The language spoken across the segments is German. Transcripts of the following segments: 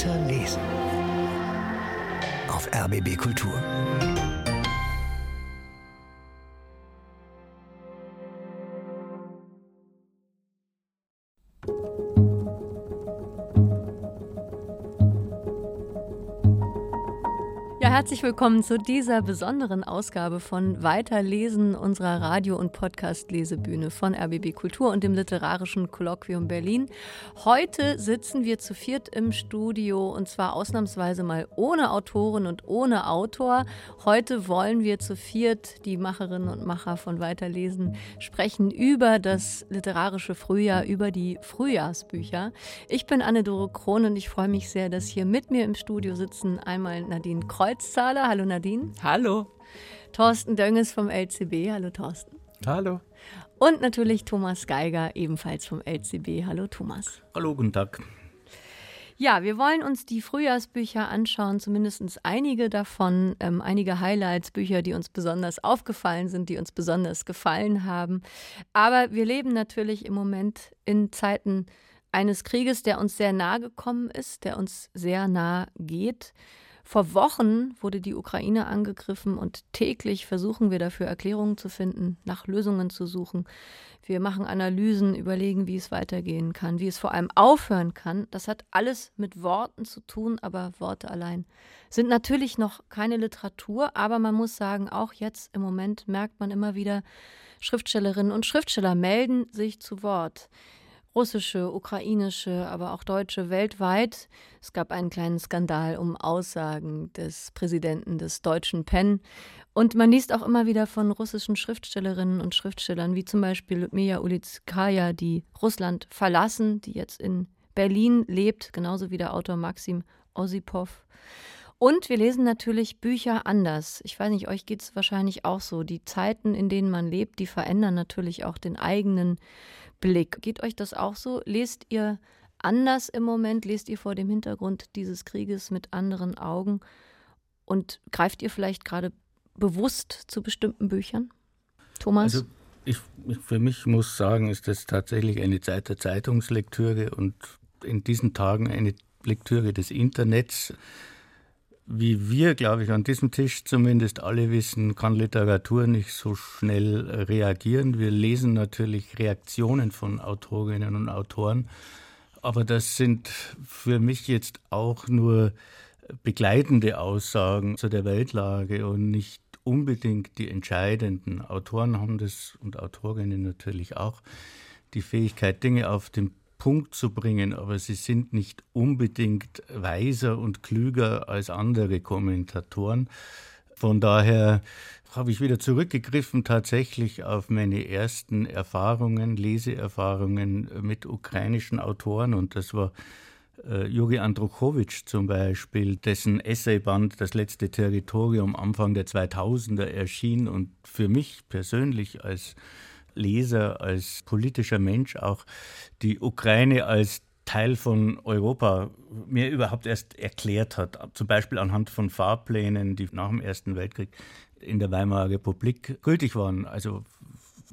Weiterlesen. Auf RBB Kultur. Herzlich willkommen zu dieser besonderen Ausgabe von Weiterlesen unserer Radio- und Podcast-Lesebühne von RBB Kultur und dem Literarischen Kolloquium Berlin. Heute sitzen wir zu viert im Studio und zwar ausnahmsweise mal ohne Autorin und ohne Autor. Heute wollen wir zu viert, die Macherinnen und Macher von Weiterlesen, sprechen über das literarische Frühjahr, über die Frühjahrsbücher. Ich bin Anne-Dore Krohn und ich freue mich sehr, dass hier mit mir im Studio sitzen einmal Nadine Kreuz Kreuzzahler. Hallo Nadine. Hallo. Thorsten Dönges vom LCB. Hallo Thorsten. Hallo. Und natürlich Thomas Geiger, ebenfalls vom LCB. Hallo Thomas. Hallo, guten Tag. Ja, wir wollen uns die Frühjahrsbücher anschauen, zumindest einige davon, ähm, einige Highlights, Bücher, die uns besonders aufgefallen sind, die uns besonders gefallen haben. Aber wir leben natürlich im Moment in Zeiten eines Krieges, der uns sehr nahe gekommen ist, der uns sehr nah geht. Vor Wochen wurde die Ukraine angegriffen und täglich versuchen wir dafür Erklärungen zu finden, nach Lösungen zu suchen. Wir machen Analysen, überlegen, wie es weitergehen kann, wie es vor allem aufhören kann. Das hat alles mit Worten zu tun, aber Worte allein sind natürlich noch keine Literatur, aber man muss sagen, auch jetzt im Moment merkt man immer wieder, Schriftstellerinnen und Schriftsteller melden sich zu Wort russische, ukrainische, aber auch deutsche weltweit. Es gab einen kleinen Skandal um Aussagen des Präsidenten des deutschen PEN. Und man liest auch immer wieder von russischen Schriftstellerinnen und Schriftstellern, wie zum Beispiel Mia Ulitskaya, die Russland verlassen, die jetzt in Berlin lebt, genauso wie der Autor Maxim Osipov. Und wir lesen natürlich Bücher anders. Ich weiß nicht, euch geht es wahrscheinlich auch so. Die Zeiten, in denen man lebt, die verändern natürlich auch den eigenen Blick. Geht euch das auch so? Lest ihr anders im Moment? Lest ihr vor dem Hintergrund dieses Krieges mit anderen Augen? Und greift ihr vielleicht gerade bewusst zu bestimmten Büchern? Thomas? Also ich, für mich muss sagen, ist das tatsächlich eine Zeit der Zeitungslektüre und in diesen Tagen eine Lektüre des Internets wie wir, glaube ich, an diesem Tisch zumindest alle wissen, kann Literatur nicht so schnell reagieren. Wir lesen natürlich Reaktionen von Autorinnen und Autoren, aber das sind für mich jetzt auch nur begleitende Aussagen zu der Weltlage und nicht unbedingt die entscheidenden. Autoren haben das und Autorinnen natürlich auch die Fähigkeit, Dinge auf den Punkt zu bringen, aber sie sind nicht unbedingt weiser und klüger als andere Kommentatoren. Von daher habe ich wieder zurückgegriffen tatsächlich auf meine ersten Erfahrungen, Leseerfahrungen mit ukrainischen Autoren und das war äh, Juri Andruchowitsch zum Beispiel, dessen Essayband Das letzte Territorium Anfang der 2000er erschien und für mich persönlich als Leser, als politischer Mensch auch die Ukraine als Teil von Europa mir überhaupt erst erklärt hat. Zum Beispiel anhand von Fahrplänen, die nach dem Ersten Weltkrieg in der Weimarer Republik gültig waren. Also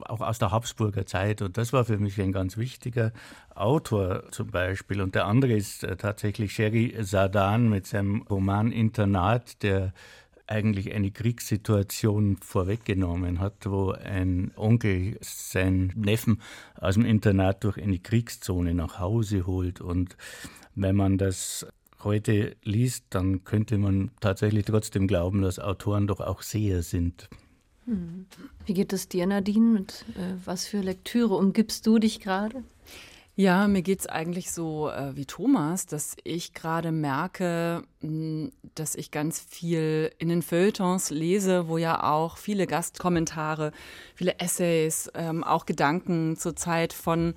auch aus der Habsburger Zeit. Und das war für mich ein ganz wichtiger Autor zum Beispiel. Und der andere ist äh, tatsächlich Sherry Sardan mit seinem Roman Internat, der eigentlich eine Kriegssituation vorweggenommen hat, wo ein Onkel seinen Neffen aus dem Internat durch eine Kriegszone nach Hause holt. Und wenn man das heute liest, dann könnte man tatsächlich trotzdem glauben, dass Autoren doch auch Seher sind. Hm. Wie geht es dir, Nadine? Mit äh, was für Lektüre umgibst du dich gerade? Ja, mir geht es eigentlich so äh, wie Thomas, dass ich gerade merke, mh, hm, dass ich ganz viel in den Feuilletons lese, wo ja auch viele Gastkommentare, viele Essays, ähm, auch Gedanken zur Zeit von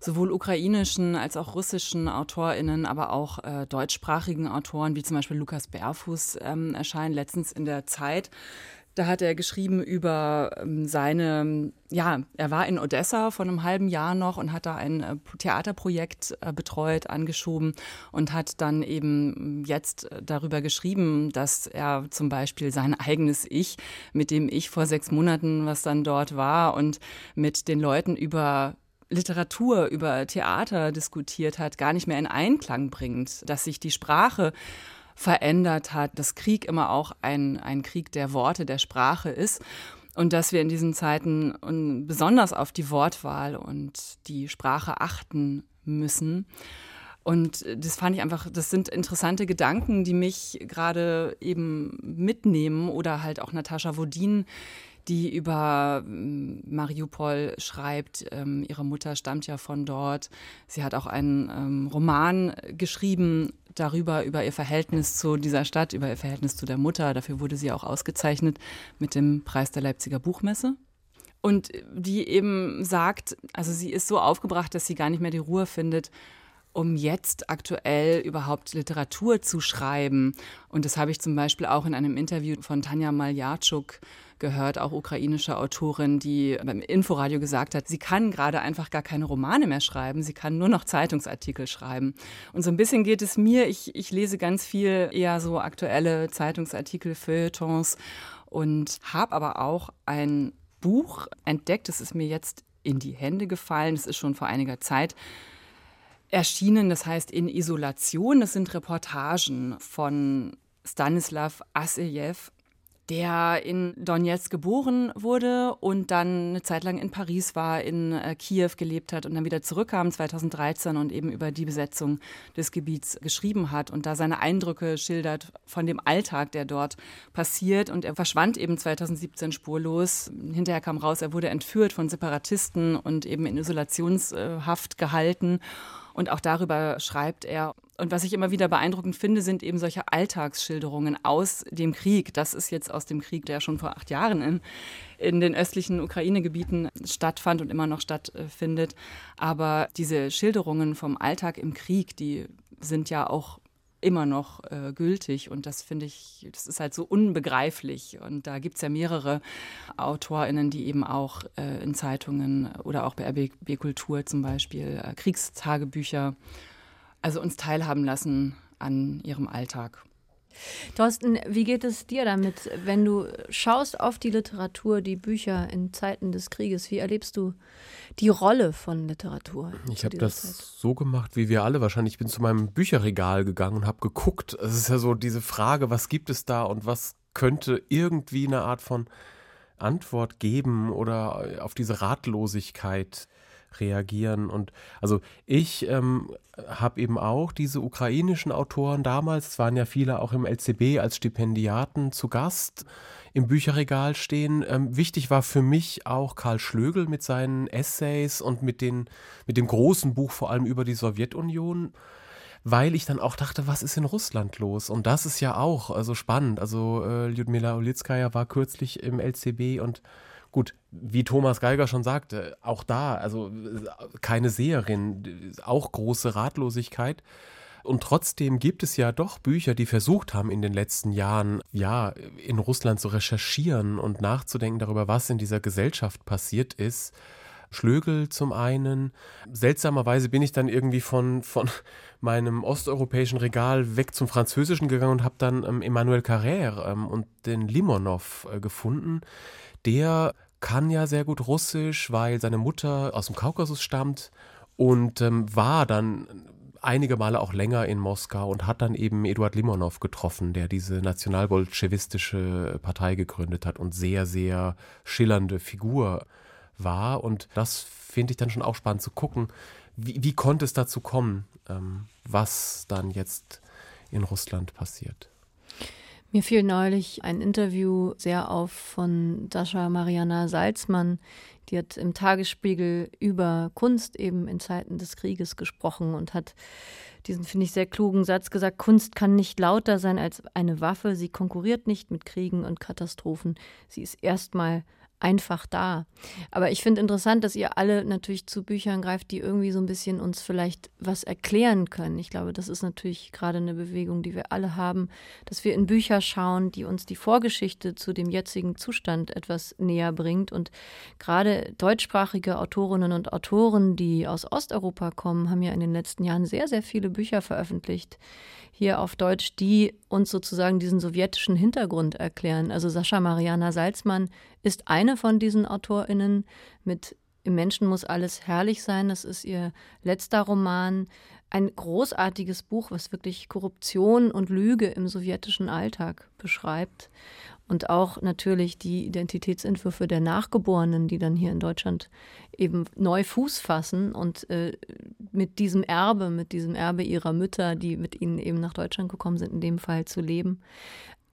sowohl ukrainischen als auch russischen AutorInnen, aber auch äh, deutschsprachigen Autoren, wie zum Beispiel Lukas Berfuß, ähm, erscheinen letztens in der Zeit. Da hat er geschrieben über ähm, seine, ja, er war in Odessa vor einem halben Jahr noch und hat da ein äh, Theaterprojekt äh, betreut, angeschoben und hat dann eben jetzt äh, darüber geschrieben, dass er zum Beispiel sein eigenes Ich, mit dem ich vor sechs Monaten, was dann dort war und mit den Leuten über Literatur, über Theater diskutiert hat, gar nicht mehr in Einklang bringt, dass sich die Sprache verändert hat, dass Krieg immer auch ein, ein Krieg der Worte, der Sprache ist und dass wir in diesen Zeiten besonders auf die Wortwahl und die Sprache achten müssen. Und das fand ich einfach, das sind interessante Gedanken, die mich gerade eben mitnehmen oder halt auch Natascha Wodin, die über ähm, Mariupol schreibt. Ähm, ihre Mutter stammt ja von dort. Sie hat auch einen ähm, Roman geschrieben darüber, über ihr Verhältnis zu dieser Stadt, über ihr Verhältnis zu der Mutter. Dafür wurde sie auch ausgezeichnet mit dem Preis der Leipziger Buchmesse. Und die eben sagt, also sie ist so aufgebracht, dass sie gar nicht mehr die Ruhe findet, um jetzt aktuell überhaupt Literatur zu schreiben. Und das habe ich zum Beispiel auch in einem Interview von Tanja Maljarczuk gehört, auch ukrainische Autorin, die beim Inforadio gesagt hat, sie kann gerade einfach gar keine Romane mehr schreiben, sie kann nur noch Zeitungsartikel schreiben. Und so ein bisschen geht es mir, ich, ich lese ganz viel eher so aktuelle Zeitungsartikel, Feuilletons und habe aber auch ein Buch entdeckt, das ist mir jetzt in die Hände gefallen, das ist schon vor einiger Zeit erschienen, das heißt in Isolation, das sind Reportagen von Stanislav Assejew der in Donetsk geboren wurde und dann eine Zeit lang in Paris war, in äh, Kiew gelebt hat und dann wieder zurückkam 2013 und eben über die Besetzung des Gebiets geschrieben hat und da seine Eindrücke schildert von dem Alltag, der dort passiert. Und er verschwand eben 2017 spurlos. Hinterher kam raus, er wurde entführt von Separatisten und eben in Isolationshaft gehalten. Und auch darüber schreibt er. Und was ich immer wieder beeindruckend finde, sind eben solche Alltagsschilderungen aus dem Krieg. Das ist jetzt aus dem Krieg, der schon vor acht Jahren in, in den östlichen Ukraine-Gebieten stattfand und immer noch stattfindet. Aber diese Schilderungen vom Alltag im Krieg, die sind ja auch immer noch äh, gültig. Und das finde ich, das ist halt so unbegreiflich. Und da gibt es ja mehrere AutorInnen, die eben auch äh, in Zeitungen oder auch bei RBB Kultur zum Beispiel äh, Kriegstagebücher, also uns teilhaben lassen an ihrem Alltag. Thorsten, wie geht es dir damit, wenn du schaust auf die Literatur, die Bücher in Zeiten des Krieges? Wie erlebst du die Rolle von Literatur? Ich habe das Zeit? so gemacht, wie wir alle wahrscheinlich. Ich bin zu meinem Bücherregal gegangen und habe geguckt. Es ist ja so diese Frage, was gibt es da und was könnte irgendwie eine Art von Antwort geben oder auf diese Ratlosigkeit reagieren. Und also ich ähm, habe eben auch diese ukrainischen Autoren damals, es waren ja viele auch im LCB als Stipendiaten zu Gast im Bücherregal stehen. Ähm, wichtig war für mich auch Karl Schlögel mit seinen Essays und mit, den, mit dem großen Buch vor allem über die Sowjetunion weil ich dann auch dachte, was ist in Russland los? Und das ist ja auch also spannend. Also äh, Lyudmila Ulitskaya war kürzlich im LCB und Gut, wie Thomas Geiger schon sagte, auch da, also keine Seherin, auch große Ratlosigkeit. Und trotzdem gibt es ja doch Bücher, die versucht haben in den letzten Jahren, ja, in Russland zu recherchieren und nachzudenken darüber, was in dieser Gesellschaft passiert ist. Schlögel zum einen. Seltsamerweise bin ich dann irgendwie von, von meinem osteuropäischen Regal weg zum Französischen gegangen und habe dann ähm, Emmanuel Carrère ähm, und den Limonov äh, gefunden, der kann ja sehr gut Russisch, weil seine Mutter aus dem Kaukasus stammt und ähm, war dann einige Male auch länger in Moskau und hat dann eben Eduard Limonov getroffen, der diese nationalbolschewistische Partei gegründet hat und sehr, sehr schillernde Figur war. Und das finde ich dann schon auch spannend zu gucken, wie, wie konnte es dazu kommen, ähm, was dann jetzt in Russland passiert. Mir fiel neulich ein Interview sehr auf von Sascha Mariana Salzmann. Die hat im Tagesspiegel über Kunst eben in Zeiten des Krieges gesprochen und hat diesen, finde ich, sehr klugen Satz gesagt, Kunst kann nicht lauter sein als eine Waffe, sie konkurriert nicht mit Kriegen und Katastrophen, sie ist erstmal einfach da. Aber ich finde interessant, dass ihr alle natürlich zu Büchern greift, die irgendwie so ein bisschen uns vielleicht was erklären können. Ich glaube, das ist natürlich gerade eine Bewegung, die wir alle haben, dass wir in Bücher schauen, die uns die Vorgeschichte zu dem jetzigen Zustand etwas näher bringt. Und gerade deutschsprachige Autorinnen und Autoren, die aus Osteuropa kommen, haben ja in den letzten Jahren sehr, sehr viele Bücher veröffentlicht hier auf Deutsch, die uns sozusagen diesen sowjetischen Hintergrund erklären. Also Sascha Mariana Salzmann ist eine von diesen AutorInnen mit Im Menschen muss alles herrlich sein. Das ist ihr letzter Roman. Ein großartiges Buch, was wirklich Korruption und Lüge im sowjetischen Alltag beschreibt. Und auch natürlich die Identitätsentwürfe der Nachgeborenen, die dann hier in Deutschland eben neu Fuß fassen und äh, mit diesem Erbe, mit diesem Erbe ihrer Mütter, die mit ihnen eben nach Deutschland gekommen sind, in dem Fall zu leben.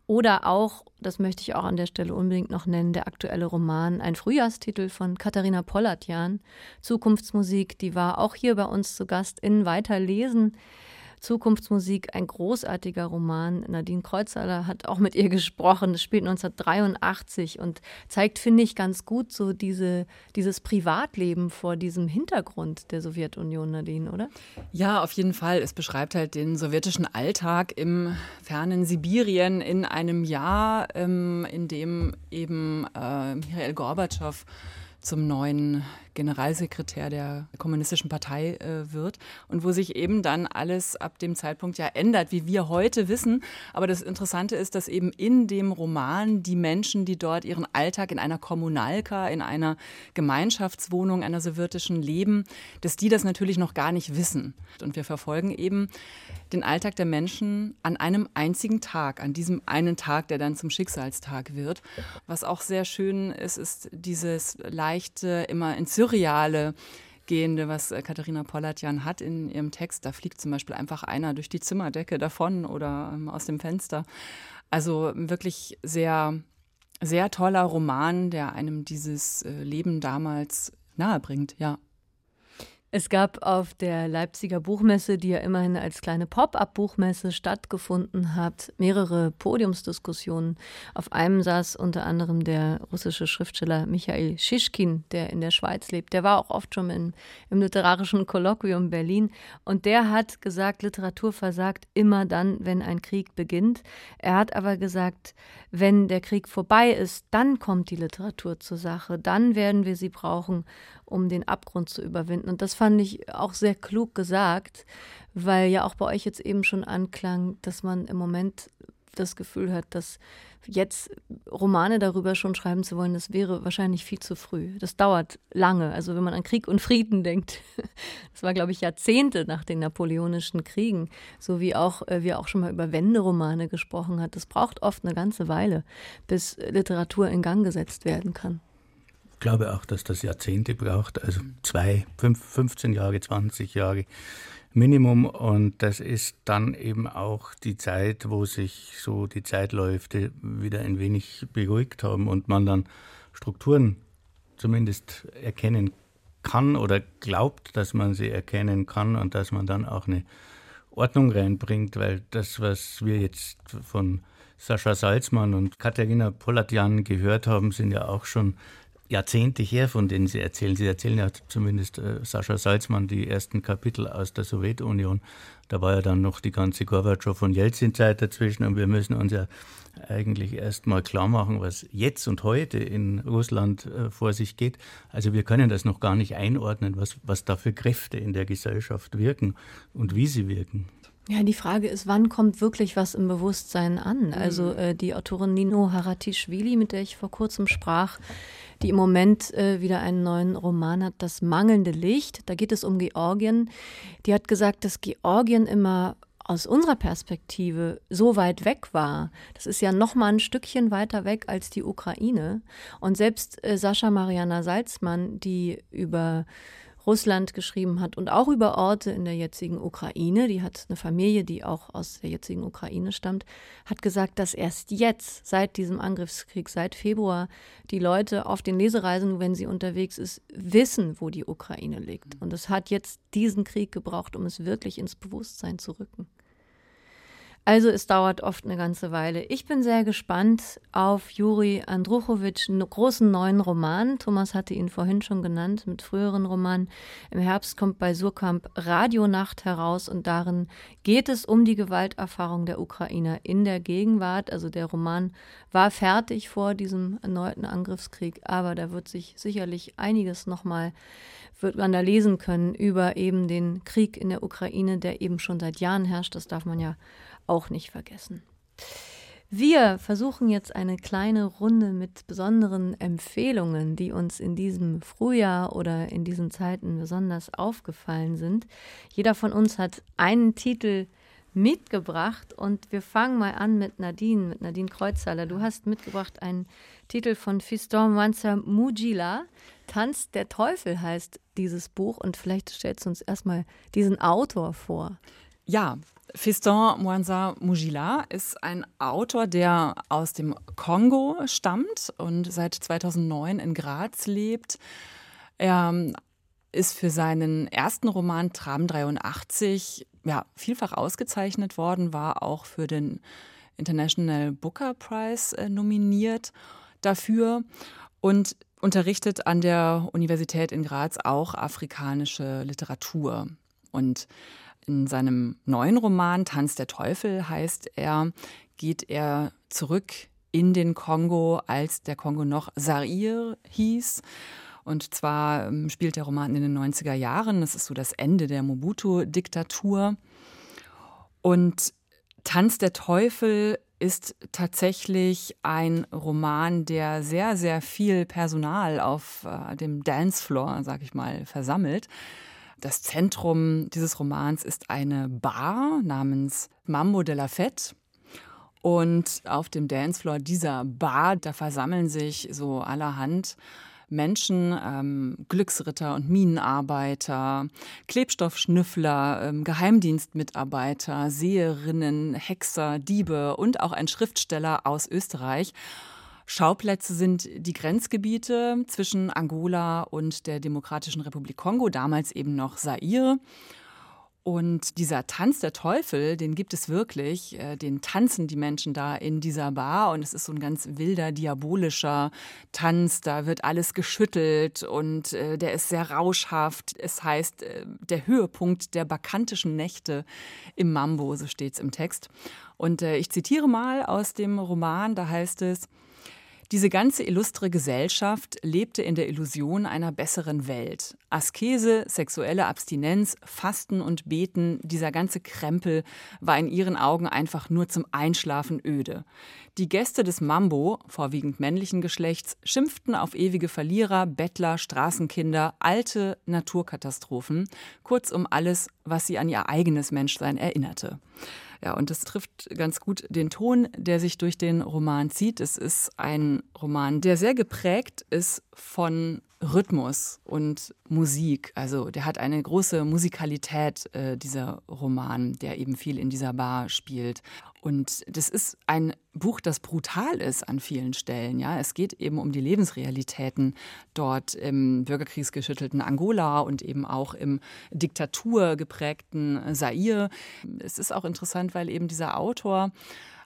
Oder auch, das möchte ich auch an der Stelle unbedingt noch nennen, der aktuelle Roman, ein Frühjahrstitel von Katharina Pollatjan, Zukunftsmusik, die war auch hier bei uns zu Gast in Weiterlesen. Zukunftsmusik, ein großartiger Roman. Nadine Kreuzhaler hat auch mit ihr gesprochen. Das spielt 1983 und zeigt, finde ich, ganz gut so diese, dieses Privatleben vor diesem Hintergrund der Sowjetunion, Nadine, oder? Ja, auf jeden Fall. Es beschreibt halt den sowjetischen Alltag im fernen Sibirien in einem Jahr, ähm, in dem eben äh, Michael Gorbatschow zum neuen Generalsekretär der Kommunistischen Partei äh, wird und wo sich eben dann alles ab dem Zeitpunkt ja ändert, wie wir heute wissen. Aber das Interessante ist, dass eben in dem Roman die Menschen, die dort ihren Alltag in einer Kommunalka, in einer Gemeinschaftswohnung einer sowjetischen leben, dass die das natürlich noch gar nicht wissen. Und wir verfolgen eben den Alltag der Menschen an einem einzigen Tag, an diesem einen Tag, der dann zum Schicksalstag wird. Was auch sehr schön ist, ist dieses leichte, immer in Zürich surreale gehende, was äh, Katharina Pollatjan hat in ihrem Text. Da fliegt zum Beispiel einfach einer durch die Zimmerdecke davon oder ähm, aus dem Fenster. Also wirklich sehr, sehr toller Roman, der einem dieses äh, Leben damals nahebringt, ja. Es gab auf der Leipziger Buchmesse, die ja immerhin als kleine Pop-up-Buchmesse stattgefunden hat, mehrere Podiumsdiskussionen. Auf einem saß unter anderem der russische Schriftsteller Michael Schischkin, der in der Schweiz lebt. Der war auch oft schon in, im literarischen Kolloquium Berlin. Und der hat gesagt, Literatur versagt immer dann, wenn ein Krieg beginnt. Er hat aber gesagt, wenn der Krieg vorbei ist, dann kommt die Literatur zur Sache. Dann werden wir sie brauchen, um den Abgrund zu überwinden. Und das fand ich auch sehr klug gesagt, weil ja auch bei euch jetzt eben schon anklang, dass man im Moment das Gefühl hat, dass jetzt Romane darüber schon schreiben zu wollen, das wäre wahrscheinlich viel zu früh. Das dauert lange. Also wenn man an Krieg und Frieden denkt, das war, glaube ich, Jahrzehnte nach den napoleonischen Kriegen, so wie auch äh, wir auch schon mal über Wenderomane gesprochen hat. Das braucht oft eine ganze Weile, bis Literatur in Gang gesetzt werden kann. Ich glaube auch, dass das Jahrzehnte braucht, also zwei, fünf, 15 Jahre, 20 Jahre Minimum. Und das ist dann eben auch die Zeit, wo sich so die Zeitläufe wieder ein wenig beruhigt haben und man dann Strukturen zumindest erkennen kann oder glaubt, dass man sie erkennen kann und dass man dann auch eine Ordnung reinbringt, weil das, was wir jetzt von Sascha Salzmann und Katharina Polatjan gehört haben, sind ja auch schon Jahrzehnte her, von denen Sie erzählen. Sie erzählen ja zumindest äh, Sascha Salzmann die ersten Kapitel aus der Sowjetunion. Da war ja dann noch die ganze Gorbatschow- und Jelzin-Zeit dazwischen und wir müssen uns ja eigentlich erst mal klar machen, was jetzt und heute in Russland äh, vor sich geht. Also wir können das noch gar nicht einordnen, was, was da für Kräfte in der Gesellschaft wirken und wie sie wirken. Ja, die Frage ist, wann kommt wirklich was im Bewusstsein an? Also mhm. äh, die Autorin Nino Haratischvili, mit der ich vor kurzem sprach, die im Moment äh, wieder einen neuen Roman hat, Das mangelnde Licht. Da geht es um Georgien. Die hat gesagt, dass Georgien immer aus unserer Perspektive so weit weg war. Das ist ja noch mal ein Stückchen weiter weg als die Ukraine. Und selbst äh, Sascha Mariana Salzmann, die über Russland geschrieben hat und auch über Orte in der jetzigen Ukraine, die hat eine Familie, die auch aus der jetzigen Ukraine stammt, hat gesagt, dass erst jetzt, seit diesem Angriffskrieg, seit Februar, die Leute auf den Lesereisen, wenn sie unterwegs ist, wissen, wo die Ukraine liegt. Und es hat jetzt diesen Krieg gebraucht, um es wirklich ins Bewusstsein zu rücken. Also es dauert oft eine ganze Weile. Ich bin sehr gespannt auf Juri Andruchowitsch, großen neuen Roman. Thomas hatte ihn vorhin schon genannt mit früheren Romanen. Im Herbst kommt bei Surkamp Radionacht heraus und darin geht es um die Gewalterfahrung der Ukrainer in der Gegenwart. Also der Roman war fertig vor diesem erneuten Angriffskrieg, aber da wird sich sicherlich einiges nochmal wird man da lesen können über eben den Krieg in der Ukraine, der eben schon seit Jahren herrscht. Das darf man ja auch nicht vergessen. Wir versuchen jetzt eine kleine Runde mit besonderen Empfehlungen, die uns in diesem Frühjahr oder in diesen Zeiten besonders aufgefallen sind. Jeder von uns hat einen Titel mitgebracht und wir fangen mal an mit Nadine, mit Nadine Kreuzhaller. Du hast mitgebracht einen Titel von Fiston Mansa Mujila. Tanz der Teufel heißt dieses Buch und vielleicht stellst du uns erstmal diesen Autor vor. Ja, Fiston Mwanza Mujila ist ein Autor, der aus dem Kongo stammt und seit 2009 in Graz lebt. Er ähm, ist für seinen ersten Roman Tram 83 ja, vielfach ausgezeichnet worden, war auch für den International Booker Prize äh, nominiert dafür und unterrichtet an der Universität in Graz auch afrikanische Literatur. Und in seinem neuen Roman Tanz der Teufel heißt er, geht er zurück in den Kongo, als der Kongo noch Zaire hieß. Und zwar ähm, spielt der Roman in den 90er Jahren. Das ist so das Ende der Mobutu-Diktatur. Und Tanz der Teufel ist tatsächlich ein Roman, der sehr, sehr viel Personal auf äh, dem Dancefloor, sag ich mal, versammelt. Das Zentrum dieses Romans ist eine Bar namens Mambo de la Fête. Und auf dem Dancefloor dieser Bar, da versammeln sich so allerhand Menschen, ähm, Glücksritter und Minenarbeiter, Klebstoffschnüffler, ähm, Geheimdienstmitarbeiter, Seherinnen, Hexer, Diebe und auch ein Schriftsteller aus Österreich. Schauplätze sind die Grenzgebiete zwischen Angola und der Demokratischen Republik Kongo, damals eben noch Zaire. Und dieser Tanz der Teufel, den gibt es wirklich. Äh, den tanzen die Menschen da in dieser Bar. Und es ist so ein ganz wilder, diabolischer Tanz. Da wird alles geschüttelt und äh, der ist sehr rauschhaft. Es heißt, äh, der Höhepunkt der bakantischen Nächte im Mambo, so steht es im Text. Und ich zitiere mal aus dem Roman, da heißt es, diese ganze illustre Gesellschaft lebte in der Illusion einer besseren Welt. Askese, sexuelle Abstinenz, Fasten und Beten, dieser ganze Krempel war in ihren Augen einfach nur zum Einschlafen öde. Die Gäste des Mambo, vorwiegend männlichen Geschlechts, schimpften auf ewige Verlierer, Bettler, Straßenkinder, alte Naturkatastrophen, kurzum alles, was sie an ihr eigenes Menschsein erinnerte. Ja, und das trifft ganz gut den Ton, der sich durch den Roman zieht. Es ist ein Roman, der sehr geprägt ist von Rhythmus und Musik. Also der hat eine große Musikalität, äh, dieser Roman, der eben viel in dieser Bar spielt. Und das ist ein Buch, das brutal ist an vielen Stellen. Ja, es geht eben um die Lebensrealitäten dort im bürgerkriegsgeschüttelten Angola und eben auch im diktaturgeprägten Zaire. Es ist auch interessant, weil eben dieser Autor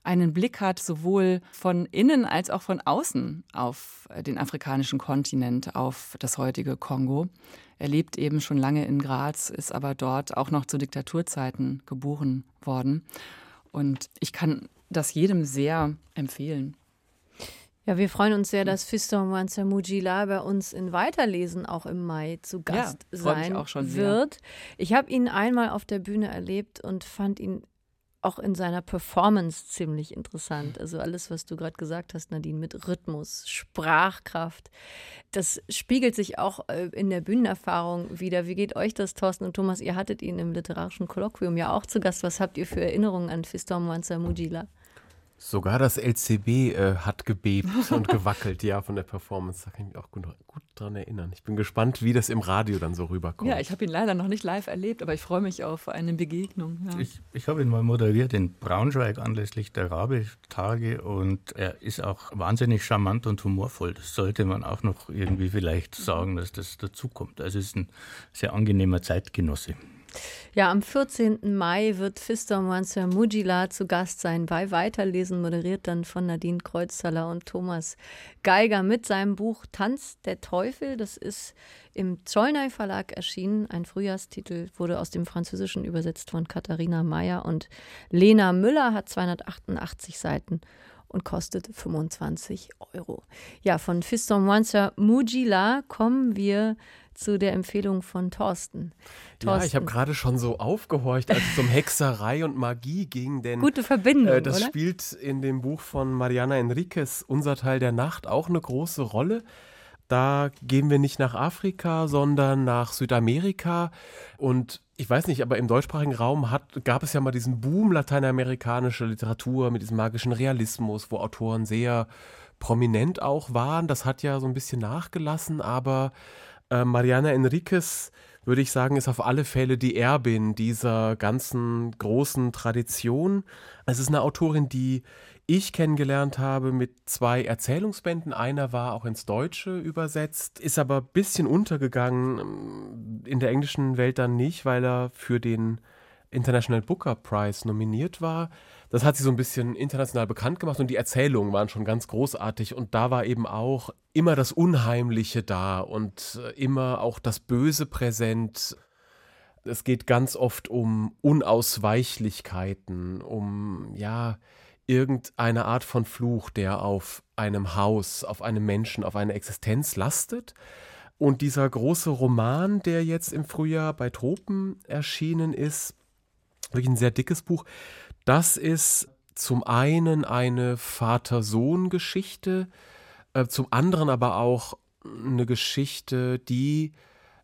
einen Blick hat, sowohl von innen als auch von außen auf den afrikanischen Kontinent, auf das heutige Kongo. Er lebt eben schon lange in Graz, ist aber dort auch noch zu Diktaturzeiten geboren worden. Und ich kann das jedem sehr empfehlen. Ja, wir freuen uns sehr, dass Fiston Mujila bei uns in Weiterlesen auch im Mai zu Gast ja, sein wird. Ich habe ihn einmal auf der Bühne erlebt und fand ihn auch in seiner Performance ziemlich interessant. Also alles, was du gerade gesagt hast, Nadine, mit Rhythmus, Sprachkraft. Das spiegelt sich auch äh, in der Bühnenerfahrung wieder. Wie geht euch das, Thorsten und Thomas? Ihr hattet ihn im literarischen Kolloquium ja auch zu Gast. Was habt ihr für Erinnerungen an Fiston Mwanza Mujila? Sogar das LCB äh, hat gebebt und gewackelt, ja, von der Performance. Da kann ich mich auch gut, gut dran erinnern. Ich bin gespannt, wie das im Radio dann so rüberkommt. Ja, ich habe ihn leider noch nicht live erlebt, aber ich freue mich auf eine Begegnung. Ja. Ich, ich habe ihn mal moderiert in Braunschweig anlässlich der Rabe-Tage und er ist auch wahnsinnig charmant und humorvoll. Das sollte man auch noch irgendwie vielleicht sagen, dass das dazukommt. Also es ist ein sehr angenehmer Zeitgenosse. Ja, am 14. Mai wird Fister Manser Mujila zu Gast sein bei Weiterlesen, moderiert dann von Nadine Kreuzhaller und Thomas Geiger mit seinem Buch Tanz der Teufel. Das ist im Zollnei Verlag erschienen. Ein Frühjahrstitel wurde aus dem Französischen übersetzt von Katharina Meyer und Lena Müller hat 288 Seiten und kostet 25 Euro. Ja, von Fiston Mujila kommen wir zu der Empfehlung von Thorsten. Thorsten. Ja, ich habe gerade schon so aufgehorcht, als es um Hexerei und Magie ging. Denn, Gute Verbindung. Äh, das oder? spielt in dem Buch von Mariana Enriquez, Unser Teil der Nacht, auch eine große Rolle. Da gehen wir nicht nach Afrika, sondern nach Südamerika. Und ich weiß nicht, aber im deutschsprachigen Raum hat, gab es ja mal diesen Boom lateinamerikanischer Literatur mit diesem magischen Realismus, wo Autoren sehr prominent auch waren. Das hat ja so ein bisschen nachgelassen, aber äh, Mariana Enriquez, würde ich sagen, ist auf alle Fälle die Erbin dieser ganzen großen Tradition. Es ist eine Autorin, die ich kennengelernt habe mit zwei Erzählungsbänden. Einer war auch ins Deutsche übersetzt, ist aber ein bisschen untergegangen, ähm, in der englischen Welt dann nicht, weil er für den International Booker Prize nominiert war. Das hat sie so ein bisschen international bekannt gemacht und die Erzählungen waren schon ganz großartig und da war eben auch immer das Unheimliche da und äh, immer auch das Böse präsent. Es geht ganz oft um Unausweichlichkeiten, um ja, irgendeine Art von Fluch, der auf einem Haus, auf einem Menschen, auf einer Existenz lastet. Und dieser große Roman, der jetzt im Frühjahr bei Tropen erschienen ist, wirklich ein sehr dickes Buch, das ist zum einen eine Vater-Sohn-Geschichte, äh, zum anderen aber auch eine Geschichte, die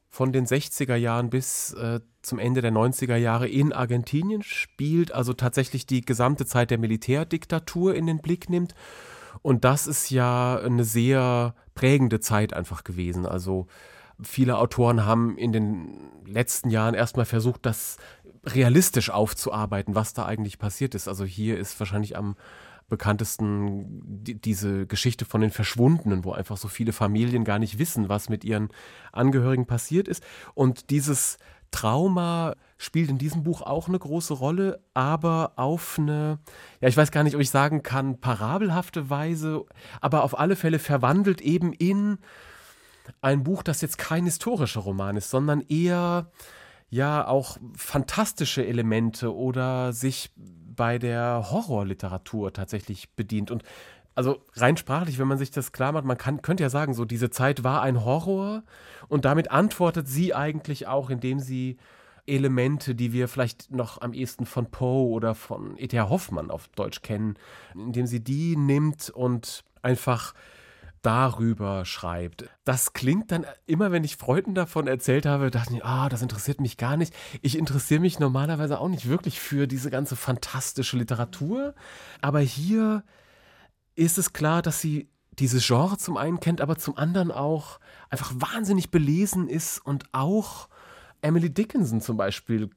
von den 60er Jahren bis äh, zum Ende der 90er Jahre in Argentinien spielt, also tatsächlich die gesamte Zeit der Militärdiktatur in den Blick nimmt. Und das ist ja eine sehr prägende Zeit einfach gewesen. Also viele Autoren haben in den letzten Jahren erstmal versucht, das realistisch aufzuarbeiten, was da eigentlich passiert ist. Also hier ist wahrscheinlich am bekanntesten die, diese Geschichte von den Verschwundenen, wo einfach so viele Familien gar nicht wissen, was mit ihren Angehörigen passiert ist. Und dieses Trauma spielt in diesem Buch auch eine große Rolle, aber auf eine, ja, ich weiß gar nicht, ob ich sagen kann, parabelhafte Weise, aber auf alle Fälle verwandelt eben in ein Buch, das jetzt kein historischer Roman ist, sondern eher ja auch fantastische Elemente oder sich bei der Horrorliteratur tatsächlich bedient. Und also rein sprachlich, wenn man sich das klar macht, man kann, könnte ja sagen, so diese Zeit war ein Horror und damit antwortet sie eigentlich auch, indem sie Elemente, die wir vielleicht noch am ehesten von Poe oder von E.T.A. Hoffmann auf Deutsch kennen, indem sie die nimmt und einfach darüber schreibt. Das klingt dann immer, wenn ich Freunden davon erzählt habe, dachte ich, ah, das interessiert mich gar nicht. Ich interessiere mich normalerweise auch nicht wirklich für diese ganze fantastische Literatur. Aber hier ist es klar, dass sie dieses Genre zum einen kennt, aber zum anderen auch einfach wahnsinnig belesen ist und auch Emily Dickinson zum Beispiel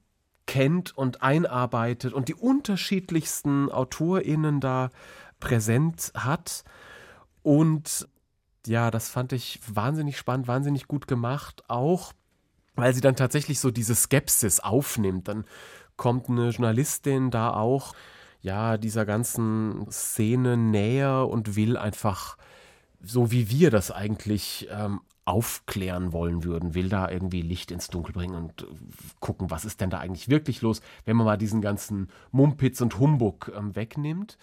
kennt und einarbeitet und die unterschiedlichsten AutorInnen da präsent hat. Und ja, das fand ich wahnsinnig spannend, wahnsinnig gut gemacht, auch weil sie dann tatsächlich so diese Skepsis aufnimmt. Dann kommt eine Journalistin da auch, ja, dieser ganzen Szene näher und will einfach, so wie wir das eigentlich ähm, aufklären wollen würden, will da irgendwie Licht ins Dunkel bringen und gucken, was ist denn da eigentlich wirklich los, wenn man mal diesen ganzen Mumpitz und Humbug ähm, wegnimmt.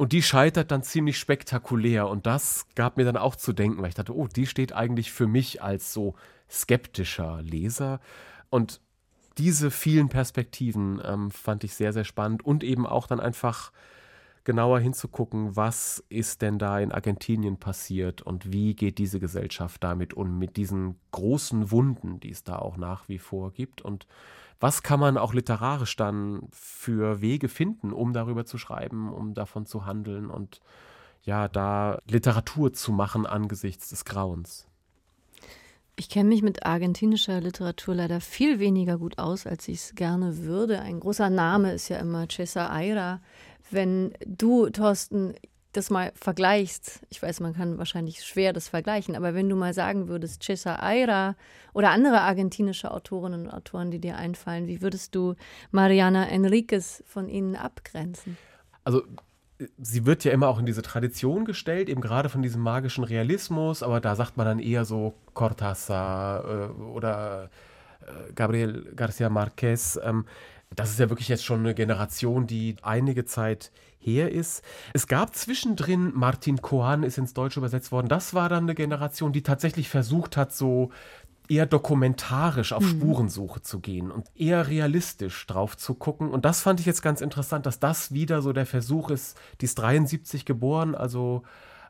Und die scheitert dann ziemlich spektakulär. Und das gab mir dann auch zu denken, weil ich dachte, oh, die steht eigentlich für mich als so skeptischer Leser. Und diese vielen Perspektiven ähm, fand ich sehr, sehr spannend. Und eben auch dann einfach genauer hinzugucken, was ist denn da in Argentinien passiert und wie geht diese Gesellschaft damit um, mit diesen großen Wunden, die es da auch nach wie vor gibt. Und was kann man auch literarisch dann für Wege finden, um darüber zu schreiben, um davon zu handeln und ja, da Literatur zu machen angesichts des Grauens. Ich kenne mich mit argentinischer Literatur leider viel weniger gut aus, als ich es gerne würde. Ein großer Name ist ja immer Cesar Aira. Wenn du, Thorsten, das mal vergleichst, ich weiß, man kann wahrscheinlich schwer das vergleichen, aber wenn du mal sagen würdest, Cesar Aira oder andere argentinische Autorinnen und Autoren, die dir einfallen, wie würdest du Mariana Enriquez von ihnen abgrenzen? Also sie wird ja immer auch in diese Tradition gestellt, eben gerade von diesem magischen Realismus, aber da sagt man dann eher so Cortázar äh, oder äh, Gabriel García Márquez. Ähm, das ist ja wirklich jetzt schon eine Generation, die einige Zeit her ist. Es gab zwischendrin, Martin Kohan ist ins Deutsche übersetzt worden, das war dann eine Generation, die tatsächlich versucht hat, so eher dokumentarisch auf mhm. Spurensuche zu gehen und eher realistisch drauf zu gucken. Und das fand ich jetzt ganz interessant, dass das wieder so der Versuch ist, die ist 73 geboren, also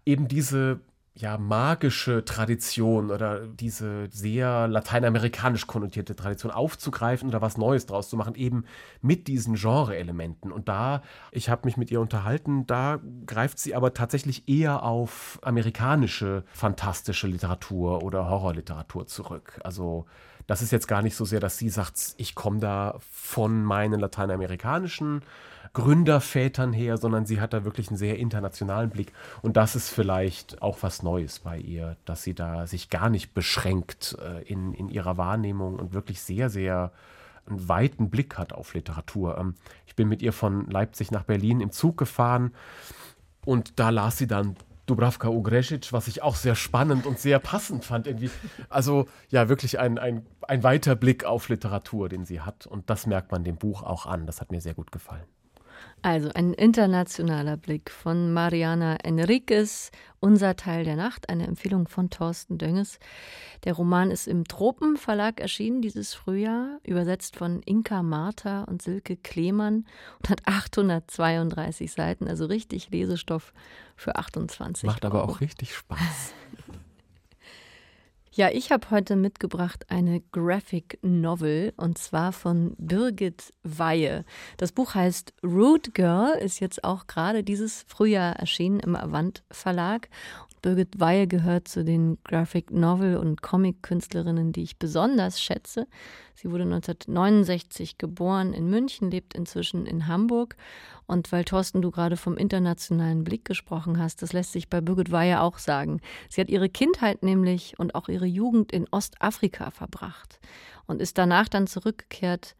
eben diese ja, magische Tradition oder diese sehr lateinamerikanisch konnotierte Tradition aufzugreifen oder was Neues draus zu machen, eben mit diesen Genre-Elementen. Und da, ich habe mich mit ihr unterhalten, da greift sie aber tatsächlich eher auf amerikanische fantastische Literatur oder Horrorliteratur zurück. Also das ist jetzt gar nicht so sehr, dass sie sagt, ich komme da von meinen lateinamerikanischen Gründervätern her, sondern sie hat da wirklich einen sehr internationalen Blick. Und das ist vielleicht auch was Neues bei ihr, dass sie da sich gar nicht beschränkt äh, in, in ihrer Wahrnehmung und wirklich sehr, sehr einen weiten Blick hat auf Literatur. Ähm, ich bin mit ihr von Leipzig nach Berlin im Zug gefahren und da las sie dann Dubravka Ugresic, was ich auch sehr spannend und sehr passend fand. Irgendwie. Also ja, wirklich ein, ein, ein weiter Blick auf Literatur, den sie hat. Und das merkt man dem Buch auch an. Das hat mir sehr gut gefallen. Also ein internationaler Blick von Mariana Enriquez, Unser Teil der Nacht, eine Empfehlung von Thorsten Dönges. Der Roman ist im Tropenverlag erschienen dieses Frühjahr, übersetzt von Inka Martha und Silke Klemann und hat 832 Seiten, also richtig Lesestoff für 28. Macht aber auch richtig Spaß. Ja, ich habe heute mitgebracht eine Graphic Novel und zwar von Birgit Weihe. Das Buch heißt Root Girl, ist jetzt auch gerade dieses Frühjahr erschienen im Avant Verlag. Birgit Weihe gehört zu den Graphic Novel und Comic Künstlerinnen, die ich besonders schätze. Sie wurde 1969 geboren in München, lebt inzwischen in Hamburg. Und weil Thorsten, du gerade vom internationalen Blick gesprochen hast, das lässt sich bei Birgit Weihe auch sagen. Sie hat ihre Kindheit nämlich und auch ihre Jugend in Ostafrika verbracht und ist danach dann zurückgekehrt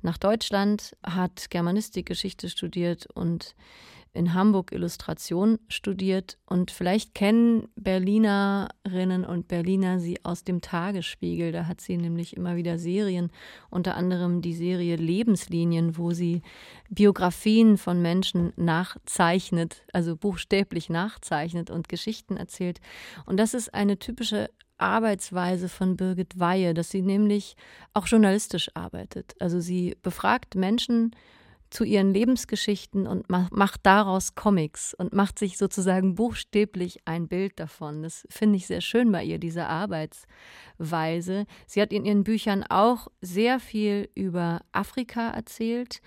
nach Deutschland, hat Germanistik, Geschichte studiert und in Hamburg Illustration studiert und vielleicht kennen Berlinerinnen und Berliner sie aus dem Tagesspiegel. Da hat sie nämlich immer wieder Serien, unter anderem die Serie Lebenslinien, wo sie Biografien von Menschen nachzeichnet, also buchstäblich nachzeichnet und Geschichten erzählt. Und das ist eine typische Arbeitsweise von Birgit Weihe, dass sie nämlich auch journalistisch arbeitet. Also sie befragt Menschen, zu ihren Lebensgeschichten und macht daraus Comics und macht sich sozusagen buchstäblich ein Bild davon. Das finde ich sehr schön bei ihr, diese Arbeitsweise. Sie hat in ihren Büchern auch sehr viel über Afrika erzählt.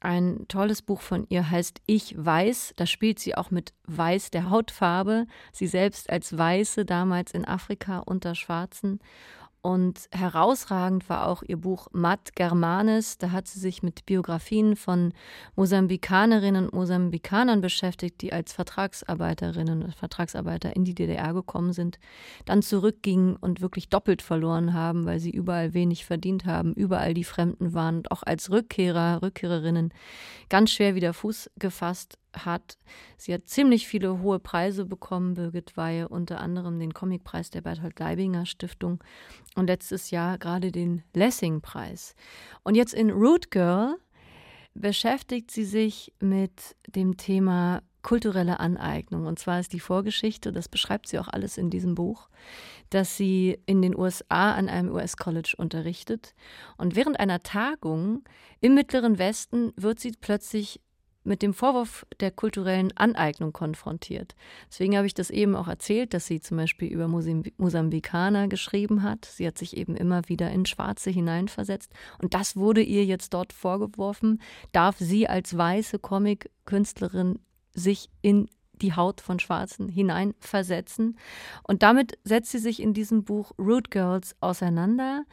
Ein tolles Buch von ihr heißt Ich weiß. Da spielt sie auch mit Weiß der Hautfarbe. Sie selbst als Weiße damals in Afrika unter Schwarzen. Und herausragend war auch ihr Buch Mat Germanes. Da hat sie sich mit Biografien von Mosambikanerinnen und Mosambikanern beschäftigt, die als Vertragsarbeiterinnen und Vertragsarbeiter in die DDR gekommen sind, dann zurückgingen und wirklich doppelt verloren haben, weil sie überall wenig verdient haben, überall die Fremden waren und auch als Rückkehrer, Rückkehrerinnen ganz schwer wieder Fuß gefasst hat. Sie hat ziemlich viele hohe Preise bekommen, Birgit Weihe, unter anderem den Comicpreis der Berthold Leibinger Stiftung und letztes Jahr gerade den Lessing-Preis. Und jetzt in Root Girl beschäftigt sie sich mit dem Thema kulturelle Aneignung. Und zwar ist die Vorgeschichte, das beschreibt sie auch alles in diesem Buch, dass sie in den USA an einem US-College unterrichtet. Und während einer Tagung im Mittleren Westen wird sie plötzlich mit dem Vorwurf der kulturellen Aneignung konfrontiert. Deswegen habe ich das eben auch erzählt, dass sie zum Beispiel über Mosambikaner geschrieben hat. Sie hat sich eben immer wieder in Schwarze hineinversetzt. Und das wurde ihr jetzt dort vorgeworfen. Darf sie als weiße Comic-Künstlerin sich in die Haut von Schwarzen hineinversetzen? Und damit setzt sie sich in diesem Buch Root Girls auseinander.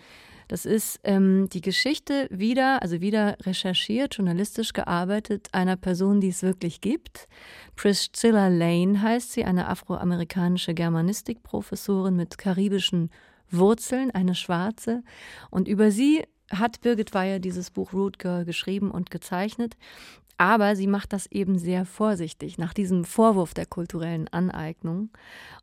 Das ist ähm, die Geschichte wieder, also wieder recherchiert, journalistisch gearbeitet, einer Person, die es wirklich gibt. Priscilla Lane heißt sie, eine afroamerikanische Germanistikprofessorin mit karibischen Wurzeln, eine Schwarze. Und über sie hat Birgit Weyer dieses Buch Root Girl geschrieben und gezeichnet. Aber sie macht das eben sehr vorsichtig nach diesem Vorwurf der kulturellen Aneignung.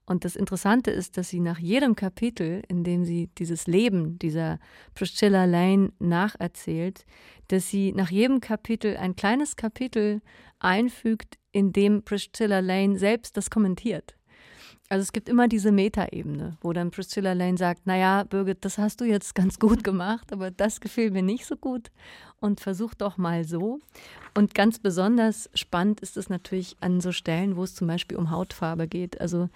Und das Interessante ist, dass sie nach jedem Kapitel, in dem sie dieses Leben dieser Priscilla Lane nacherzählt, dass sie nach jedem Kapitel ein kleines Kapitel einfügt, in dem Priscilla Lane selbst das kommentiert. Also es gibt immer diese Metaebene, wo dann Priscilla Lane sagt, naja, Birgit, das hast du jetzt ganz gut gemacht, aber das gefiel mir nicht so gut und versuch doch mal so. Und ganz besonders spannend ist es natürlich an so Stellen, wo es zum Beispiel um Hautfarbe geht. Also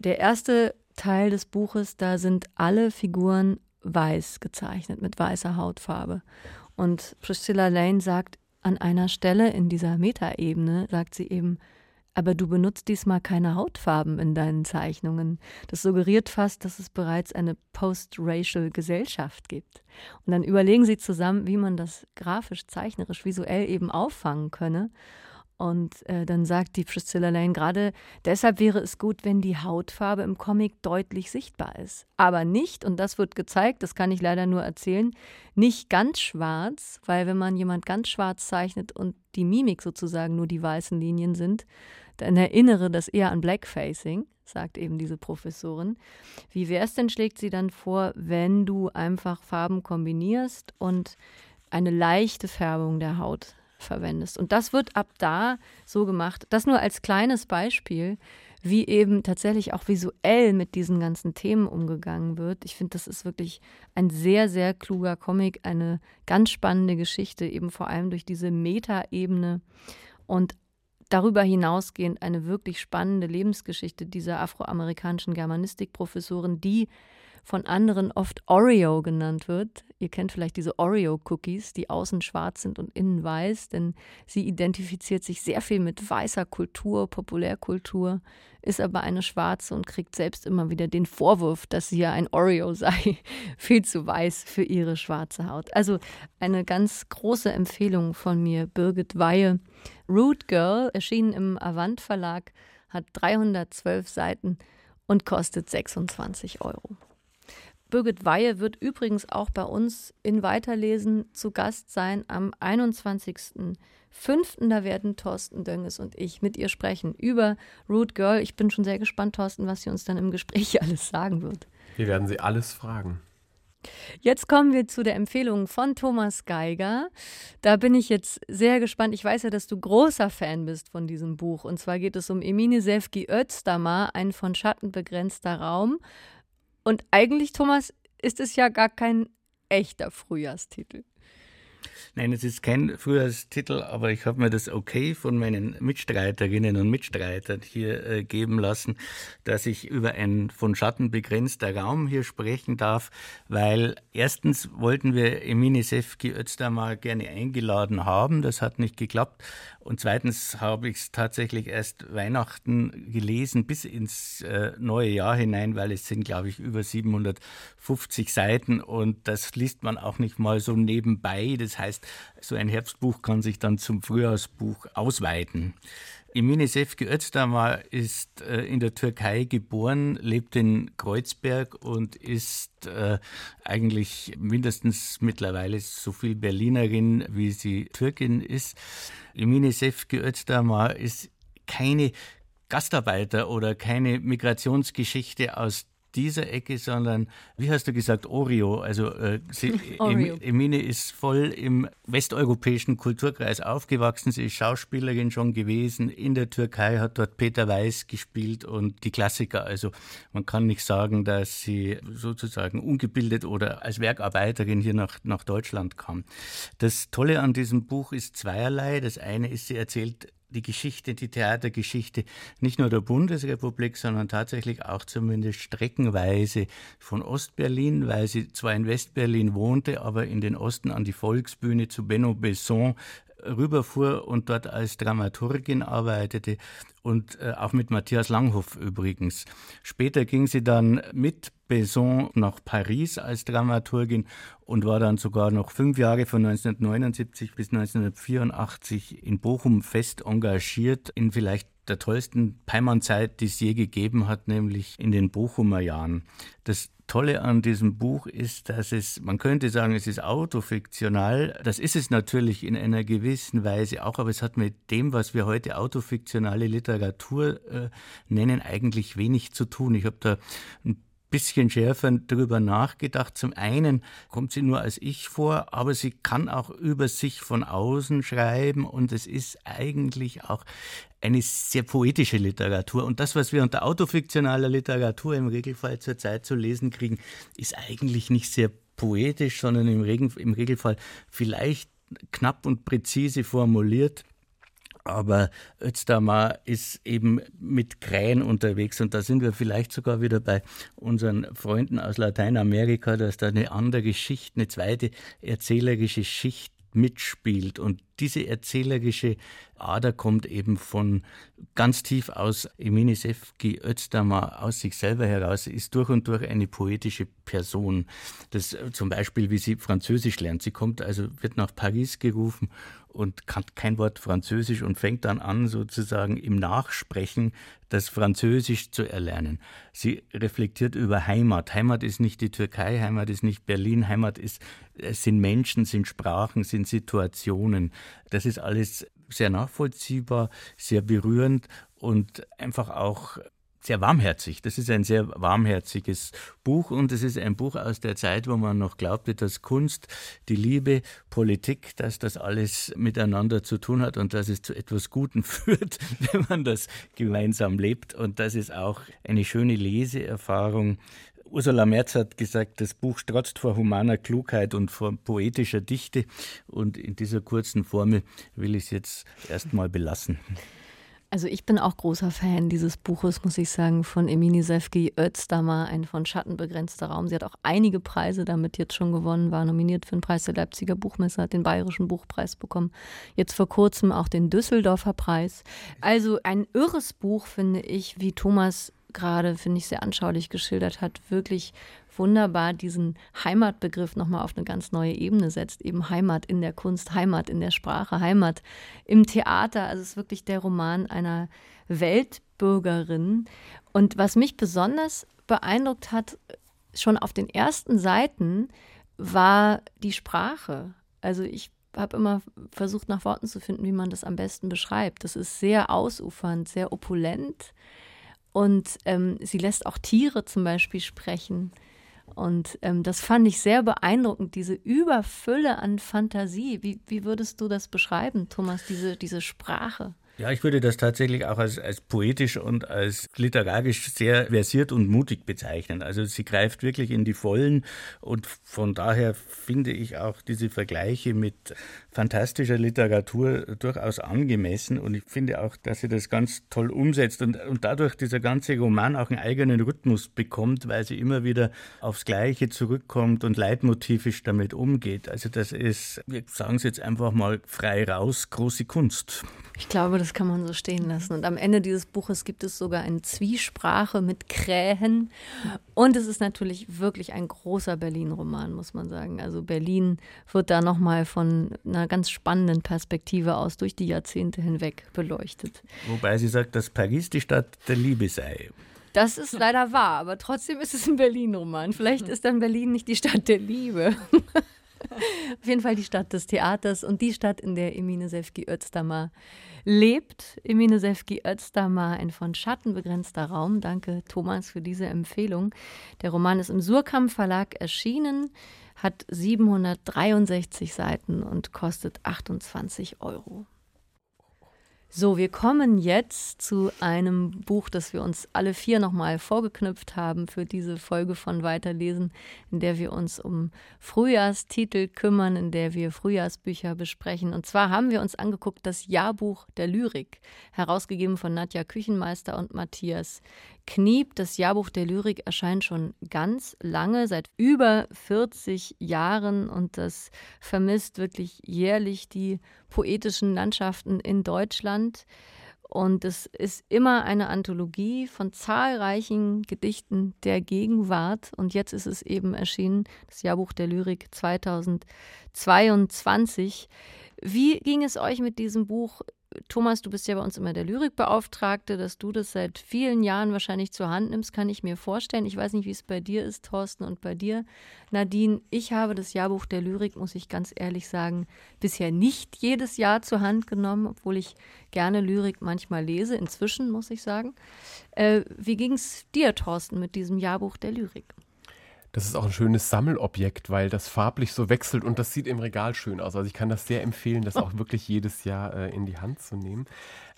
der erste Teil des Buches, da sind alle Figuren weiß gezeichnet, mit weißer Hautfarbe. Und Priscilla Lane sagt an einer Stelle in dieser Metaebene, sagt sie eben, aber du benutzt diesmal keine Hautfarben in deinen Zeichnungen. Das suggeriert fast, dass es bereits eine post-racial Gesellschaft gibt. Und dann überlegen sie zusammen, wie man das grafisch, zeichnerisch, visuell eben auffangen könne. Und äh, dann sagt die Priscilla Lane gerade, deshalb wäre es gut, wenn die Hautfarbe im Comic deutlich sichtbar ist. Aber nicht, und das wird gezeigt, das kann ich leider nur erzählen, nicht ganz schwarz, weil wenn man jemand ganz schwarz zeichnet und die Mimik sozusagen nur die weißen Linien sind, dann erinnere das eher an Blackfacing, sagt eben diese Professorin. Wie wäre es denn, schlägt sie dann vor, wenn du einfach Farben kombinierst und eine leichte Färbung der Haut verwendest. Und das wird ab da so gemacht. Das nur als kleines Beispiel, wie eben tatsächlich auch visuell mit diesen ganzen Themen umgegangen wird. Ich finde, das ist wirklich ein sehr, sehr kluger Comic, eine ganz spannende Geschichte, eben vor allem durch diese Meta-Ebene und darüber hinausgehend eine wirklich spannende Lebensgeschichte dieser afroamerikanischen Germanistikprofessorin, die von anderen oft Oreo genannt wird. Ihr kennt vielleicht diese Oreo-Cookies, die außen schwarz sind und innen weiß, denn sie identifiziert sich sehr viel mit weißer Kultur, Populärkultur, ist aber eine Schwarze und kriegt selbst immer wieder den Vorwurf, dass sie ja ein Oreo sei, viel zu weiß für ihre schwarze Haut. Also eine ganz große Empfehlung von mir, Birgit Weihe. Root Girl, erschienen im Avant Verlag, hat 312 Seiten und kostet 26 Euro. Birgit Weihe wird übrigens auch bei uns in Weiterlesen zu Gast sein am 21.05. Da werden Thorsten Dönges und ich mit ihr sprechen über Root Girl. Ich bin schon sehr gespannt, Thorsten, was sie uns dann im Gespräch alles sagen wird. Wir werden sie alles fragen. Jetzt kommen wir zu der Empfehlung von Thomas Geiger. Da bin ich jetzt sehr gespannt. Ich weiß ja, dass du großer Fan bist von diesem Buch. Und zwar geht es um Emine Sefki Özdamar, ein von Schatten begrenzter Raum. Und eigentlich, Thomas, ist es ja gar kein echter Frühjahrstitel. Nein, es ist kein Frühjahrstitel, aber ich habe mir das okay von meinen Mitstreiterinnen und Mitstreitern hier äh, geben lassen, dass ich über ein von Schatten begrenzter Raum hier sprechen darf, weil erstens wollten wir Emine Sefki Özdamar gerne eingeladen haben, das hat nicht geklappt und zweitens habe ich es tatsächlich erst Weihnachten gelesen bis ins äh, neue Jahr hinein, weil es sind, glaube ich, über 750 Seiten und das liest man auch nicht mal so nebenbei. Das heißt, so ein Herbstbuch kann sich dann zum Frühjahrsbuch ausweiten. Emine Sefki Özdamar ist äh, in der Türkei geboren, lebt in Kreuzberg und ist äh, eigentlich mindestens mittlerweile so viel Berlinerin, wie sie Türkin ist. Emine Sefki Özdamar ist keine Gastarbeiter oder keine Migrationsgeschichte aus dieser Ecke, sondern, wie hast du gesagt, Oreo. Also äh, sie, Oreo. Emine ist voll im westeuropäischen Kulturkreis aufgewachsen. Sie ist Schauspielerin schon gewesen. In der Türkei hat dort Peter Weiß gespielt und die Klassiker. Also man kann nicht sagen, dass sie sozusagen ungebildet oder als Werkarbeiterin hier nach, nach Deutschland kam. Das Tolle an diesem Buch ist zweierlei. Das eine ist, sie erzählt die Geschichte, die Theatergeschichte nicht nur der Bundesrepublik, sondern tatsächlich auch zumindest streckenweise von Ostberlin, weil sie zwar in Westberlin wohnte, aber in den Osten an die Volksbühne zu Benno Besson rüberfuhr und dort als Dramaturgin arbeitete und äh, auch mit Matthias Langhoff übrigens. Später ging sie dann mit Besson nach Paris als Dramaturgin und war dann sogar noch fünf Jahre von 1979 bis 1984 in Bochum fest engagiert in vielleicht der tollsten Peimann-Zeit, die es je gegeben hat, nämlich in den Bochumer Jahren. Das Tolle an diesem Buch ist, dass es, man könnte sagen, es ist autofiktional. Das ist es natürlich in einer gewissen Weise auch, aber es hat mit dem, was wir heute autofiktionale Literatur äh, nennen, eigentlich wenig zu tun. Ich habe da ein bisschen schärfer darüber nachgedacht. Zum einen kommt sie nur als Ich vor, aber sie kann auch über sich von außen schreiben und es ist eigentlich auch eine sehr poetische Literatur. Und das, was wir unter autofiktionaler Literatur im Regelfall zurzeit zu lesen kriegen, ist eigentlich nicht sehr poetisch, sondern im, Regen, im Regelfall vielleicht knapp und präzise formuliert. Aber Özdamar ist eben mit Krähen unterwegs und da sind wir vielleicht sogar wieder bei unseren Freunden aus Lateinamerika, dass da eine andere Geschichte, eine zweite erzählerische Schicht mitspielt. Und diese erzählerische Ader kommt eben von ganz tief aus Emine Sefki Özdamar aus sich selber heraus, ist durch und durch eine poetische Person. Das zum Beispiel, wie sie Französisch lernt. Sie kommt also, wird nach Paris gerufen und kann kein Wort Französisch und fängt dann an, sozusagen im Nachsprechen das Französisch zu erlernen. Sie reflektiert über Heimat. Heimat ist nicht die Türkei, Heimat ist nicht Berlin, Heimat ist, sind Menschen, sind Sprachen, sind Situationen. Das ist alles sehr nachvollziehbar, sehr berührend und einfach auch sehr warmherzig. Das ist ein sehr warmherziges Buch und es ist ein Buch aus der Zeit, wo man noch glaubte, dass Kunst, die Liebe, Politik, dass das alles miteinander zu tun hat und dass es zu etwas Guten führt, wenn man das gemeinsam lebt. Und das ist auch eine schöne Leseerfahrung. Ursula Merz hat gesagt, das Buch strotzt vor humaner Klugheit und vor poetischer Dichte. Und in dieser kurzen Formel will ich es jetzt erstmal belassen. Also ich bin auch großer Fan dieses Buches, muss ich sagen, von Emini Sefki Özdammer, ein von Schatten begrenzter Raum. Sie hat auch einige Preise damit jetzt schon gewonnen, war nominiert für den Preis der Leipziger Buchmesse, hat den Bayerischen Buchpreis bekommen, jetzt vor kurzem auch den Düsseldorfer Preis. Also ein irres Buch, finde ich, wie Thomas gerade, finde ich, sehr anschaulich geschildert hat, wirklich wunderbar diesen Heimatbegriff nochmal auf eine ganz neue Ebene setzt. Eben Heimat in der Kunst, Heimat in der Sprache, Heimat im Theater. Also es ist wirklich der Roman einer Weltbürgerin. Und was mich besonders beeindruckt hat, schon auf den ersten Seiten, war die Sprache. Also ich habe immer versucht, nach Worten zu finden, wie man das am besten beschreibt. Das ist sehr ausufernd, sehr opulent. Und ähm, sie lässt auch Tiere zum Beispiel sprechen. Und ähm, das fand ich sehr beeindruckend, diese Überfülle an Fantasie. Wie, wie würdest du das beschreiben, Thomas, diese, diese Sprache? Ja, ich würde das tatsächlich auch als, als poetisch und als literarisch sehr versiert und mutig bezeichnen. Also sie greift wirklich in die Vollen und von daher finde ich auch diese Vergleiche mit fantastischer Literatur durchaus angemessen und ich finde auch, dass sie das ganz toll umsetzt und, und dadurch dieser ganze Roman auch einen eigenen Rhythmus bekommt, weil sie immer wieder aufs Gleiche zurückkommt und leitmotivisch damit umgeht. Also das ist, wir sagen es jetzt einfach mal frei raus, große Kunst. Ich glaube, das kann man so stehen lassen. Und am Ende dieses Buches gibt es sogar eine Zwiesprache mit Krähen. Und es ist natürlich wirklich ein großer Berlin-Roman, muss man sagen. Also Berlin wird da nochmal von einer ganz spannenden Perspektive aus durch die Jahrzehnte hinweg beleuchtet. Wobei sie sagt, dass Paris die Stadt der Liebe sei. Das ist leider wahr, aber trotzdem ist es ein Berlin-Roman. Vielleicht ist dann Berlin nicht die Stadt der Liebe. Auf jeden Fall die Stadt des Theaters und die Stadt, in der Emine Sefki Özdamar lebt. Emine Sefki Özdamar, ein von Schatten begrenzter Raum. Danke, Thomas, für diese Empfehlung. Der Roman ist im Surkamp Verlag erschienen, hat 763 Seiten und kostet 28 Euro. So, wir kommen jetzt zu einem Buch, das wir uns alle vier nochmal vorgeknüpft haben für diese Folge von Weiterlesen, in der wir uns um Frühjahrstitel kümmern, in der wir Frühjahrsbücher besprechen. Und zwar haben wir uns angeguckt das Jahrbuch der Lyrik, herausgegeben von Nadja Küchenmeister und Matthias Kniep. Das Jahrbuch der Lyrik erscheint schon ganz lange, seit über 40 Jahren und das vermisst wirklich jährlich die poetischen Landschaften in Deutschland. Und es ist immer eine Anthologie von zahlreichen Gedichten der Gegenwart. Und jetzt ist es eben erschienen, das Jahrbuch der Lyrik 2022. Wie ging es euch mit diesem Buch Thomas, du bist ja bei uns immer der Lyrikbeauftragte, dass du das seit vielen Jahren wahrscheinlich zur Hand nimmst, kann ich mir vorstellen. Ich weiß nicht, wie es bei dir ist, Thorsten, und bei dir, Nadine. Ich habe das Jahrbuch der Lyrik, muss ich ganz ehrlich sagen, bisher nicht jedes Jahr zur Hand genommen, obwohl ich gerne Lyrik manchmal lese, inzwischen, muss ich sagen. Äh, wie ging es dir, Thorsten, mit diesem Jahrbuch der Lyrik? Das ist auch ein schönes Sammelobjekt, weil das farblich so wechselt und das sieht im Regal schön aus. Also ich kann das sehr empfehlen, das auch wirklich jedes Jahr äh, in die Hand zu nehmen.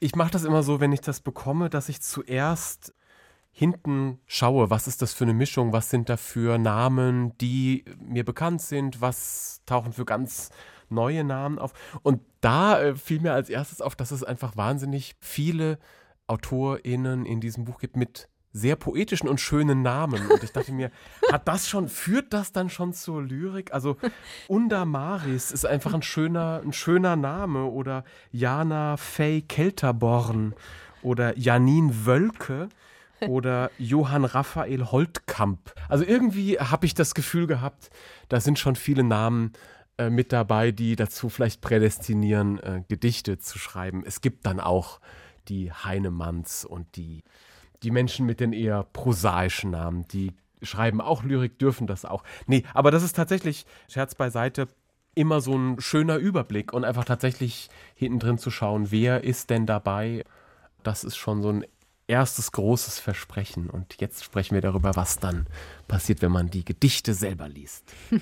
Ich mache das immer so, wenn ich das bekomme, dass ich zuerst hinten schaue, was ist das für eine Mischung, was sind da für Namen, die mir bekannt sind, was tauchen für ganz neue Namen auf. Und da äh, fiel mir als erstes auf, dass es einfach wahnsinnig viele AutorInnen in diesem Buch gibt mit sehr poetischen und schönen Namen. Und ich dachte mir, hat das schon, führt das dann schon zur Lyrik? Also Undamaris ist einfach ein schöner, ein schöner Name. Oder Jana Fay Kelterborn oder Janine Wölke oder Johann Raphael Holtkamp. Also irgendwie habe ich das Gefühl gehabt, da sind schon viele Namen äh, mit dabei, die dazu vielleicht prädestinieren, äh, Gedichte zu schreiben. Es gibt dann auch die Heinemanns und die die Menschen mit den eher prosaischen Namen, die schreiben auch Lyrik, dürfen das auch. Nee, aber das ist tatsächlich, Scherz beiseite, immer so ein schöner Überblick und einfach tatsächlich hinten drin zu schauen, wer ist denn dabei. Das ist schon so ein erstes großes Versprechen. Und jetzt sprechen wir darüber, was dann passiert, wenn man die Gedichte selber liest.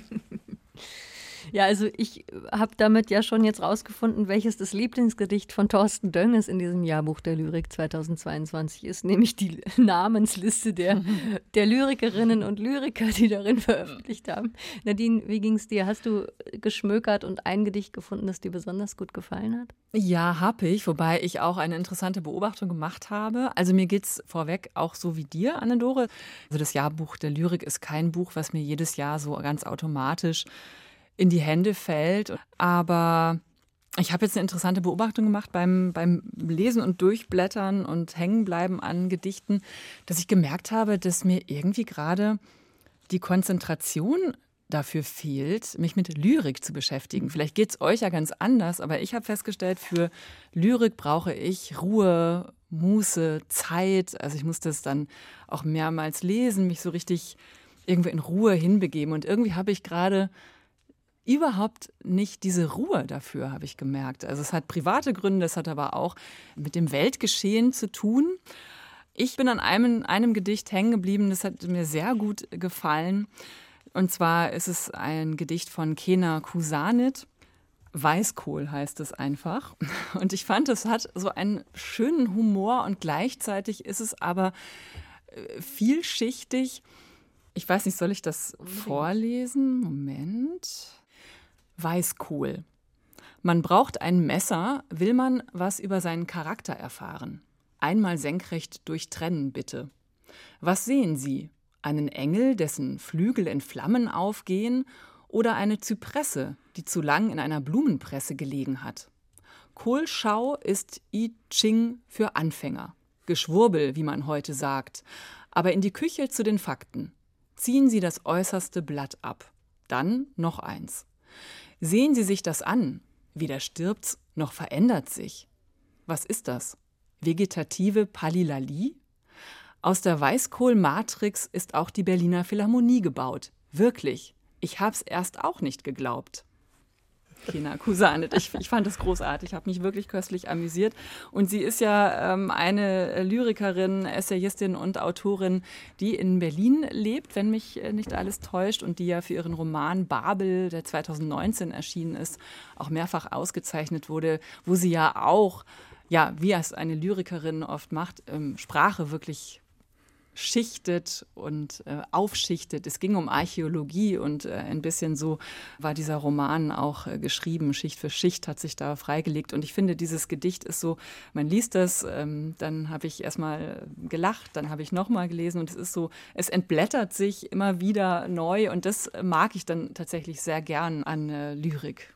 Ja, also ich habe damit ja schon jetzt rausgefunden, welches das Lieblingsgedicht von Thorsten Dönges in diesem Jahrbuch der Lyrik 2022 ist, nämlich die Namensliste der, der Lyrikerinnen und Lyriker, die darin veröffentlicht haben. Nadine, wie ging es dir? Hast du geschmökert und ein Gedicht gefunden, das dir besonders gut gefallen hat? Ja, habe ich, wobei ich auch eine interessante Beobachtung gemacht habe. Also mir geht es vorweg auch so wie dir, Annelore. Also das Jahrbuch der Lyrik ist kein Buch, was mir jedes Jahr so ganz automatisch in die Hände fällt. Aber ich habe jetzt eine interessante Beobachtung gemacht beim, beim Lesen und Durchblättern und Hängenbleiben an Gedichten, dass ich gemerkt habe, dass mir irgendwie gerade die Konzentration dafür fehlt, mich mit Lyrik zu beschäftigen. Vielleicht geht es euch ja ganz anders, aber ich habe festgestellt, für Lyrik brauche ich Ruhe, Muße, Zeit. Also ich muss das dann auch mehrmals lesen, mich so richtig irgendwie in Ruhe hinbegeben. Und irgendwie habe ich gerade überhaupt nicht diese Ruhe dafür, habe ich gemerkt. Also es hat private Gründe, es hat aber auch mit dem Weltgeschehen zu tun. Ich bin an einem, einem Gedicht hängen geblieben, das hat mir sehr gut gefallen. Und zwar ist es ein Gedicht von Kena Kusanit. Weißkohl heißt es einfach. Und ich fand, es hat so einen schönen Humor und gleichzeitig ist es aber äh, vielschichtig. Ich weiß nicht, soll ich das vorlesen? Moment. Weißkohl. Man braucht ein Messer, will man was über seinen Charakter erfahren. Einmal senkrecht durchtrennen, bitte. Was sehen Sie? Einen Engel, dessen Flügel in Flammen aufgehen, oder eine Zypresse, die zu lang in einer Blumenpresse gelegen hat? Kohlschau ist I Ching für Anfänger. Geschwurbel, wie man heute sagt. Aber in die Küche zu den Fakten. Ziehen Sie das äußerste Blatt ab. Dann noch eins. Sehen Sie sich das an. Weder stirbt's noch verändert sich. Was ist das? Vegetative Palilalie? Aus der Weißkohlmatrix ist auch die Berliner Philharmonie gebaut. Wirklich. Ich hab's erst auch nicht geglaubt. Kena Kusanet. Ich, ich fand das großartig, habe mich wirklich köstlich amüsiert. Und sie ist ja ähm, eine Lyrikerin, Essayistin und Autorin, die in Berlin lebt, wenn mich äh, nicht alles täuscht, und die ja für ihren Roman Babel, der 2019 erschienen ist, auch mehrfach ausgezeichnet wurde, wo sie ja auch ja, wie es eine Lyrikerin oft macht, ähm, Sprache wirklich schichtet und äh, aufschichtet. Es ging um Archäologie und äh, ein bisschen so war dieser Roman auch äh, geschrieben. Schicht für Schicht hat sich da freigelegt. Und ich finde, dieses Gedicht ist so, man liest das, ähm, dann habe ich erstmal gelacht, dann habe ich nochmal gelesen und es ist so, es entblättert sich immer wieder neu und das mag ich dann tatsächlich sehr gern an äh, Lyrik.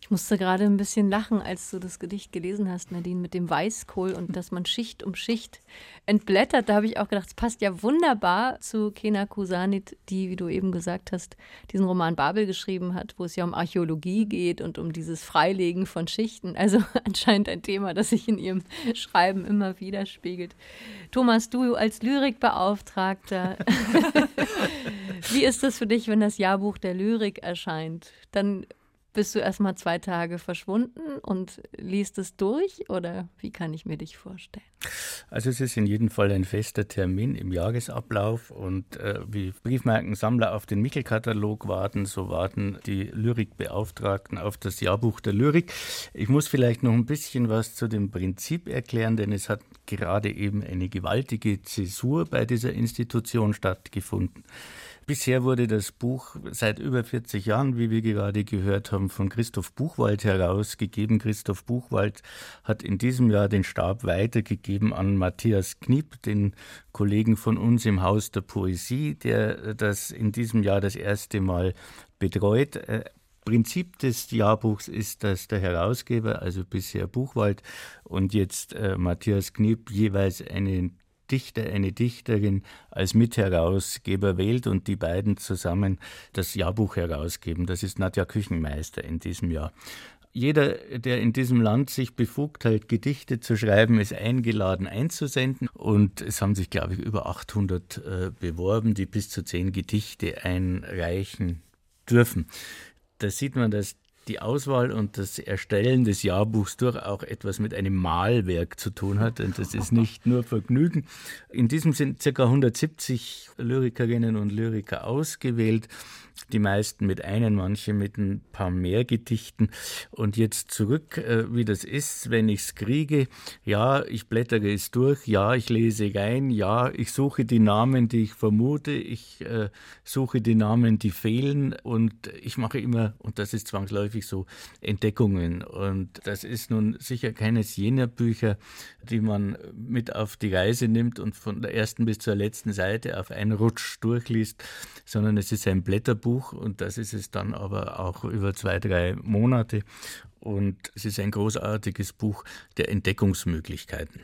Ich musste gerade ein bisschen lachen, als du das Gedicht gelesen hast, Nadine, mit dem Weißkohl und dass man Schicht um Schicht entblättert. Da habe ich auch gedacht, es passt ja wunderbar zu Kena Kusanit, die, wie du eben gesagt hast, diesen Roman Babel geschrieben hat, wo es ja um Archäologie geht und um dieses Freilegen von Schichten. Also anscheinend ein Thema, das sich in ihrem Schreiben immer widerspiegelt. Thomas, du als Lyrikbeauftragter, wie ist das für dich, wenn das Jahrbuch der Lyrik erscheint? Dann bist du erstmal zwei Tage verschwunden und liest es durch oder wie kann ich mir dich vorstellen? Also es ist in jedem Fall ein fester Termin im Jahresablauf und äh, wie Briefmarkensammler auf den Michelkatalog warten, so warten die Lyrikbeauftragten auf das Jahrbuch der Lyrik. Ich muss vielleicht noch ein bisschen was zu dem Prinzip erklären, denn es hat gerade eben eine gewaltige Zäsur bei dieser Institution stattgefunden. Bisher wurde das Buch seit über 40 Jahren, wie wir gerade gehört haben, von Christoph Buchwald herausgegeben. Christoph Buchwald hat in diesem Jahr den Stab weitergegeben an Matthias Kniep, den Kollegen von uns im Haus der Poesie, der das in diesem Jahr das erste Mal betreut. Äh, Prinzip des Jahrbuchs ist, dass der Herausgeber, also bisher Buchwald und jetzt äh, Matthias Kniep, jeweils einen Dichter, eine Dichterin als Mitherausgeber wählt und die beiden zusammen das Jahrbuch herausgeben. Das ist Nadja Küchenmeister in diesem Jahr. Jeder, der in diesem Land sich befugt hält, Gedichte zu schreiben, ist eingeladen einzusenden. Und es haben sich, glaube ich, über 800 äh, beworben, die bis zu zehn Gedichte einreichen dürfen. Da sieht man, dass die Auswahl und das Erstellen des Jahrbuchs durch auch etwas mit einem Malwerk zu tun hat. Und das ist nicht nur Vergnügen. In diesem sind ca. 170 Lyrikerinnen und Lyriker ausgewählt die meisten mit einem, manche mit ein paar mehr Gedichten. Und jetzt zurück, äh, wie das ist, wenn ich es kriege. Ja, ich blättere es durch, ja, ich lese rein, ja, ich suche die Namen, die ich vermute, ich äh, suche die Namen, die fehlen und ich mache immer, und das ist zwangsläufig so, Entdeckungen. Und das ist nun sicher keines jener Bücher, die man mit auf die Reise nimmt und von der ersten bis zur letzten Seite auf einen Rutsch durchliest, sondern es ist ein Blätterbuch Buch und das ist es dann aber auch über zwei, drei Monate. Und es ist ein großartiges Buch der Entdeckungsmöglichkeiten.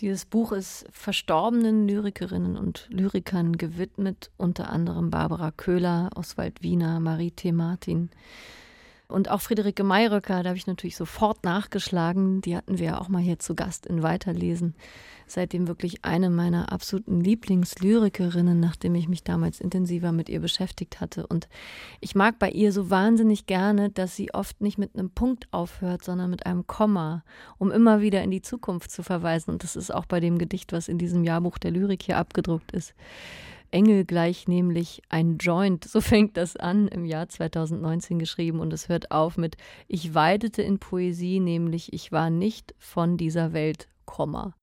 Dieses Buch ist verstorbenen Lyrikerinnen und Lyrikern gewidmet, unter anderem Barbara Köhler, Oswald Wiener, Marie T. Martin. Und auch Friederike Mayröcker, da habe ich natürlich sofort nachgeschlagen. Die hatten wir ja auch mal hier zu Gast in Weiterlesen seitdem wirklich eine meiner absoluten Lieblingslyrikerinnen, nachdem ich mich damals intensiver mit ihr beschäftigt hatte. Und ich mag bei ihr so wahnsinnig gerne, dass sie oft nicht mit einem Punkt aufhört, sondern mit einem Komma, um immer wieder in die Zukunft zu verweisen. Und das ist auch bei dem Gedicht, was in diesem Jahrbuch der Lyrik hier abgedruckt ist. Engel gleich nämlich ein Joint. So fängt das an, im Jahr 2019 geschrieben und es hört auf mit Ich weidete in Poesie, nämlich ich war nicht von dieser Welt, Komma.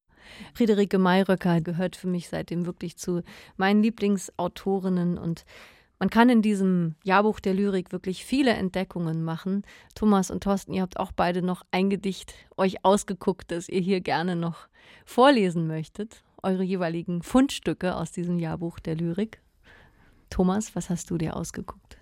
Friederike Mayröcker gehört für mich seitdem wirklich zu meinen Lieblingsautorinnen und man kann in diesem Jahrbuch der Lyrik wirklich viele Entdeckungen machen. Thomas und Thorsten, ihr habt auch beide noch ein Gedicht euch ausgeguckt, das ihr hier gerne noch vorlesen möchtet. Eure jeweiligen Fundstücke aus diesem Jahrbuch der Lyrik. Thomas, was hast du dir ausgeguckt?